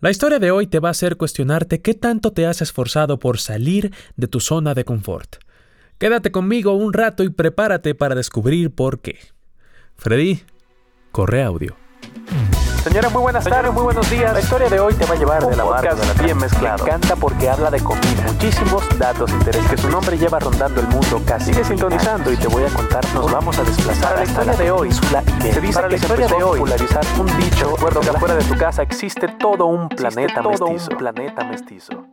La historia de hoy te va a hacer cuestionarte qué tanto te has esforzado por salir de tu zona de confort. Quédate conmigo un rato y prepárate para descubrir por qué. Freddy, corre audio. Señora, muy buenas tardes, muy buenos días. La historia de hoy te va a llevar de la de la bien mezclado. Me encanta porque habla de comida. Muchísimos datos interesantes que su nombre lleva rondando el mundo casi. Sigue sintonizando y te voy a contar. Nos vamos a desplazar a la historia de hoy. Se dice que la historia de hoy popularizar un dicho. Recuerdo que afuera de tu casa existe todo un planeta todo mestizo. un planeta mestizo.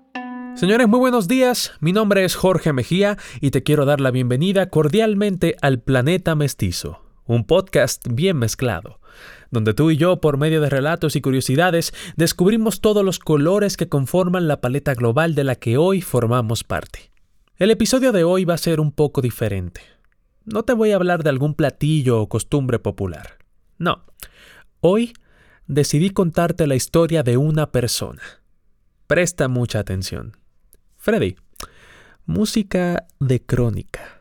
Señores, muy buenos días. Mi nombre es Jorge Mejía y te quiero dar la bienvenida cordialmente al Planeta Mestizo, un podcast bien mezclado donde tú y yo, por medio de relatos y curiosidades, descubrimos todos los colores que conforman la paleta global de la que hoy formamos parte. El episodio de hoy va a ser un poco diferente. No te voy a hablar de algún platillo o costumbre popular. No. Hoy decidí contarte la historia de una persona. Presta mucha atención. Freddy. Música de crónica.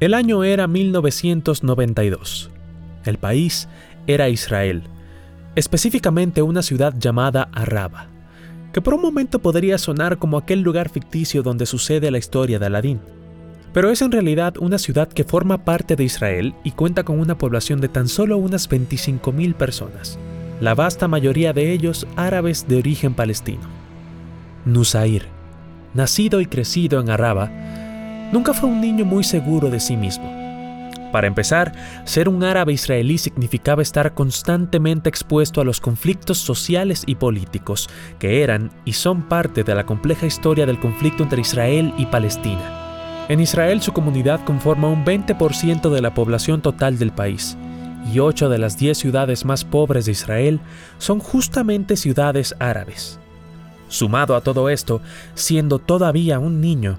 El año era 1992. El país era Israel, específicamente una ciudad llamada Arraba, que por un momento podría sonar como aquel lugar ficticio donde sucede la historia de Aladín. Pero es en realidad una ciudad que forma parte de Israel y cuenta con una población de tan solo unas 25.000 personas, la vasta mayoría de ellos árabes de origen palestino. Nusair, nacido y crecido en Arraba, nunca fue un niño muy seguro de sí mismo para empezar, ser un árabe israelí significaba estar constantemente expuesto a los conflictos sociales y políticos, que eran y son parte de la compleja historia del conflicto entre Israel y Palestina. En Israel su comunidad conforma un 20% de la población total del país, y 8 de las 10 ciudades más pobres de Israel son justamente ciudades árabes. Sumado a todo esto, siendo todavía un niño,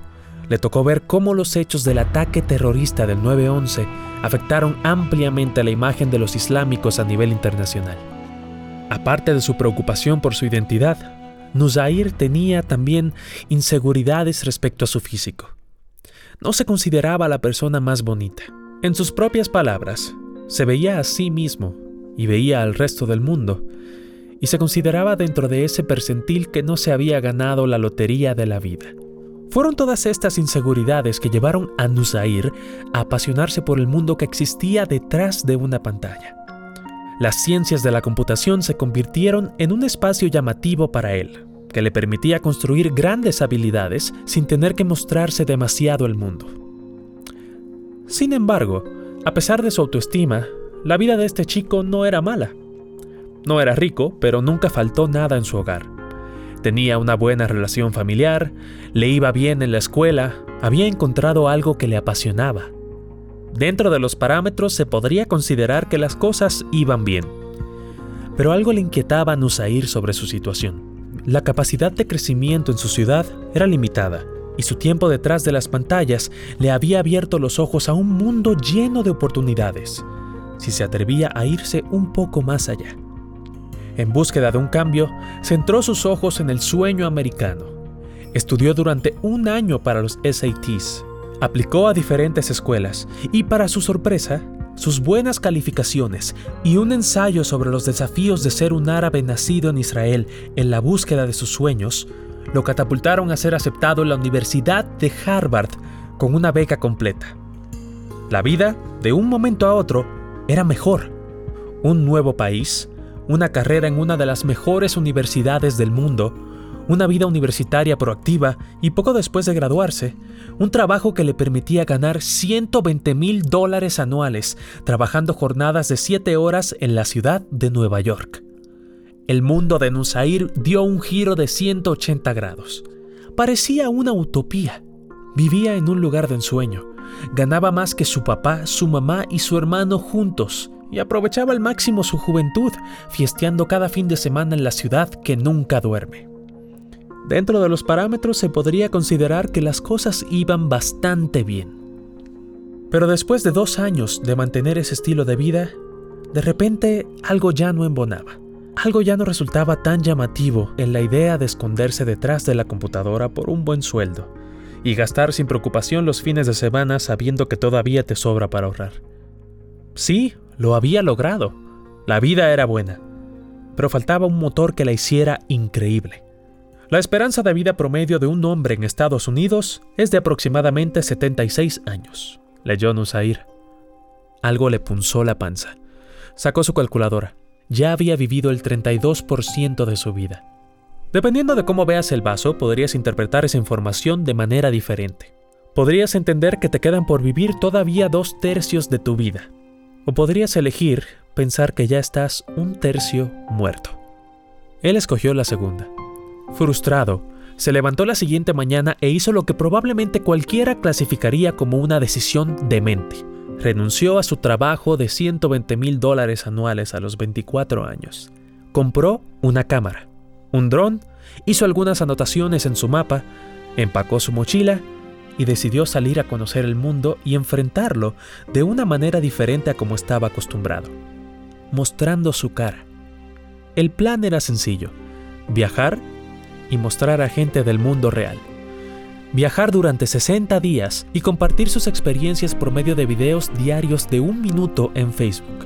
le tocó ver cómo los hechos del ataque terrorista del 9-11 afectaron ampliamente la imagen de los islámicos a nivel internacional. Aparte de su preocupación por su identidad, Nuzair tenía también inseguridades respecto a su físico. No se consideraba la persona más bonita. En sus propias palabras, se veía a sí mismo y veía al resto del mundo, y se consideraba dentro de ese percentil que no se había ganado la lotería de la vida. Fueron todas estas inseguridades que llevaron a Nusair a apasionarse por el mundo que existía detrás de una pantalla. Las ciencias de la computación se convirtieron en un espacio llamativo para él, que le permitía construir grandes habilidades sin tener que mostrarse demasiado al mundo. Sin embargo, a pesar de su autoestima, la vida de este chico no era mala. No era rico, pero nunca faltó nada en su hogar. Tenía una buena relación familiar, le iba bien en la escuela, había encontrado algo que le apasionaba. Dentro de los parámetros se podría considerar que las cosas iban bien. Pero algo le inquietaba a Nusair sobre su situación. La capacidad de crecimiento en su ciudad era limitada, y su tiempo detrás de las pantallas le había abierto los ojos a un mundo lleno de oportunidades, si se atrevía a irse un poco más allá. En búsqueda de un cambio, centró sus ojos en el sueño americano. Estudió durante un año para los SATs, aplicó a diferentes escuelas y para su sorpresa, sus buenas calificaciones y un ensayo sobre los desafíos de ser un árabe nacido en Israel en la búsqueda de sus sueños, lo catapultaron a ser aceptado en la Universidad de Harvard con una beca completa. La vida, de un momento a otro, era mejor. Un nuevo país, una carrera en una de las mejores universidades del mundo, una vida universitaria proactiva y poco después de graduarse, un trabajo que le permitía ganar 120 mil dólares anuales trabajando jornadas de 7 horas en la ciudad de Nueva York. El mundo de Nusair dio un giro de 180 grados. Parecía una utopía. Vivía en un lugar de ensueño. Ganaba más que su papá, su mamá y su hermano juntos y aprovechaba al máximo su juventud, fiesteando cada fin de semana en la ciudad que nunca duerme. Dentro de los parámetros se podría considerar que las cosas iban bastante bien. Pero después de dos años de mantener ese estilo de vida, de repente algo ya no embonaba. Algo ya no resultaba tan llamativo en la idea de esconderse detrás de la computadora por un buen sueldo y gastar sin preocupación los fines de semana sabiendo que todavía te sobra para ahorrar. Sí, lo había logrado. La vida era buena. pero faltaba un motor que la hiciera increíble. La esperanza de vida promedio de un hombre en Estados Unidos es de aproximadamente 76 años, leyó Nusair. Algo le punzó la panza. Sacó su calculadora. Ya había vivido el 32% de su vida. Dependiendo de cómo veas el vaso, podrías interpretar esa información de manera diferente. Podrías entender que te quedan por vivir todavía dos tercios de tu vida. O podrías elegir pensar que ya estás un tercio muerto. Él escogió la segunda. Frustrado, se levantó la siguiente mañana e hizo lo que probablemente cualquiera clasificaría como una decisión demente. Renunció a su trabajo de 120 mil dólares anuales a los 24 años. Compró una cámara un dron, hizo algunas anotaciones en su mapa, empacó su mochila y decidió salir a conocer el mundo y enfrentarlo de una manera diferente a como estaba acostumbrado, mostrando su cara. El plan era sencillo, viajar y mostrar a gente del mundo real. Viajar durante 60 días y compartir sus experiencias por medio de videos diarios de un minuto en Facebook.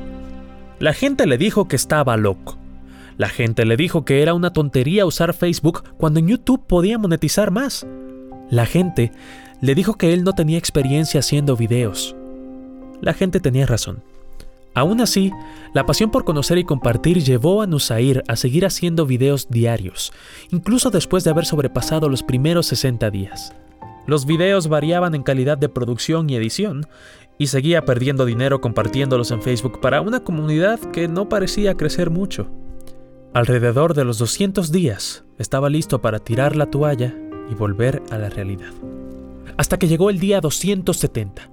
La gente le dijo que estaba loco, la gente le dijo que era una tontería usar Facebook cuando en YouTube podía monetizar más. La gente le dijo que él no tenía experiencia haciendo videos. La gente tenía razón. Aún así, la pasión por conocer y compartir llevó a Nusair a seguir haciendo videos diarios, incluso después de haber sobrepasado los primeros 60 días. Los videos variaban en calidad de producción y edición, y seguía perdiendo dinero compartiéndolos en Facebook para una comunidad que no parecía crecer mucho. Alrededor de los 200 días estaba listo para tirar la toalla y volver a la realidad. Hasta que llegó el día 270.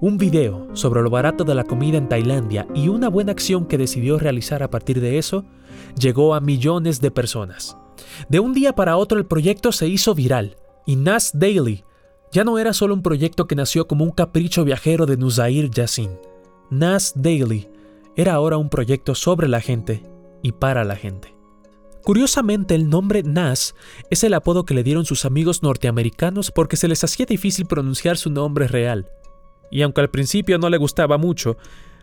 Un video sobre lo barato de la comida en Tailandia y una buena acción que decidió realizar a partir de eso llegó a millones de personas. De un día para otro el proyecto se hizo viral y Nas Daily ya no era solo un proyecto que nació como un capricho viajero de Nusair Yassin. Nas Daily era ahora un proyecto sobre la gente y para la gente. Curiosamente, el nombre Nas es el apodo que le dieron sus amigos norteamericanos porque se les hacía difícil pronunciar su nombre real. Y aunque al principio no le gustaba mucho,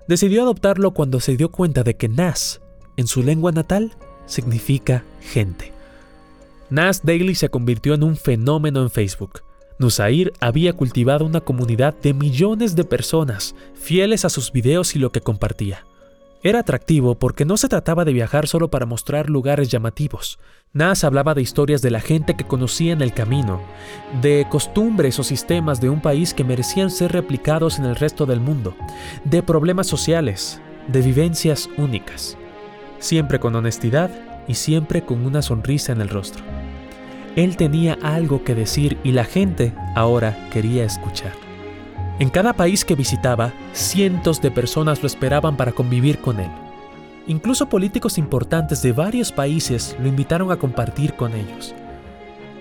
decidió adoptarlo cuando se dio cuenta de que Nas, en su lengua natal, significa gente. Nas Daily se convirtió en un fenómeno en Facebook. Nusair había cultivado una comunidad de millones de personas, fieles a sus videos y lo que compartía. Era atractivo porque no se trataba de viajar solo para mostrar lugares llamativos. Nas hablaba de historias de la gente que conocía en el camino, de costumbres o sistemas de un país que merecían ser replicados en el resto del mundo, de problemas sociales, de vivencias únicas. Siempre con honestidad y siempre con una sonrisa en el rostro. Él tenía algo que decir y la gente ahora quería escuchar. En cada país que visitaba, cientos de personas lo esperaban para convivir con él. Incluso políticos importantes de varios países lo invitaron a compartir con ellos.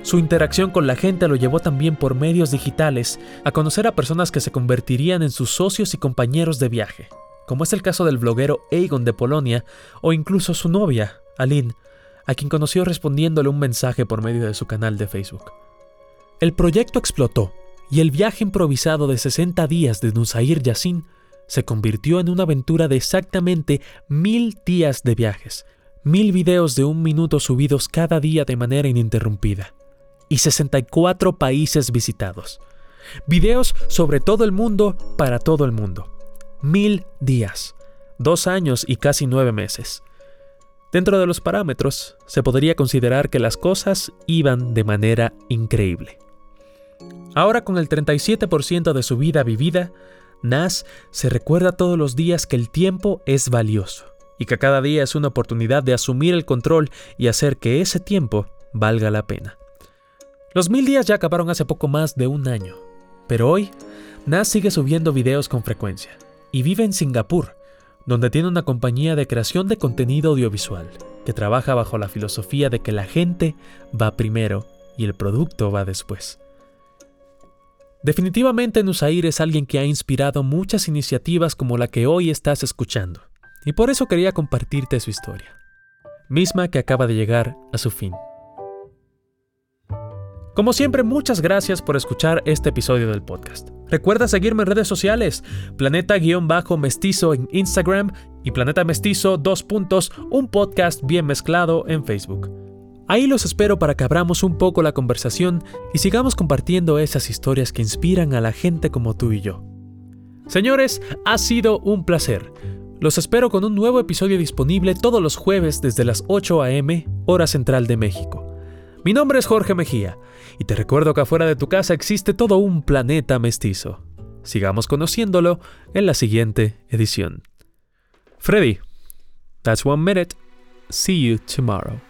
Su interacción con la gente lo llevó también por medios digitales a conocer a personas que se convertirían en sus socios y compañeros de viaje, como es el caso del bloguero Egon de Polonia o incluso su novia, Aline, a quien conoció respondiéndole un mensaje por medio de su canal de Facebook. El proyecto explotó y el viaje improvisado de 60 días de Nusair Yassin se convirtió en una aventura de exactamente mil días de viajes, mil videos de un minuto subidos cada día de manera ininterrumpida y 64 países visitados. Videos sobre todo el mundo para todo el mundo. Mil días, dos años y casi nueve meses. Dentro de los parámetros, se podría considerar que las cosas iban de manera increíble. Ahora con el 37% de su vida vivida, Nas se recuerda todos los días que el tiempo es valioso y que cada día es una oportunidad de asumir el control y hacer que ese tiempo valga la pena. Los mil días ya acabaron hace poco más de un año, pero hoy Nas sigue subiendo videos con frecuencia y vive en Singapur, donde tiene una compañía de creación de contenido audiovisual que trabaja bajo la filosofía de que la gente va primero y el producto va después. Definitivamente Nusair es alguien que ha inspirado muchas iniciativas como la que hoy estás escuchando, y por eso quería compartirte su historia, misma que acaba de llegar a su fin. Como siempre, muchas gracias por escuchar este episodio del podcast. Recuerda seguirme en redes sociales, planeta-mestizo en Instagram y Planeta Mestizo, dos puntos, un podcast bien mezclado en Facebook. Ahí los espero para que abramos un poco la conversación y sigamos compartiendo esas historias que inspiran a la gente como tú y yo. Señores, ha sido un placer. Los espero con un nuevo episodio disponible todos los jueves desde las 8 a.m., hora central de México. Mi nombre es Jorge Mejía y te recuerdo que afuera de tu casa existe todo un planeta mestizo. Sigamos conociéndolo en la siguiente edición. Freddy, that's one minute. See you tomorrow.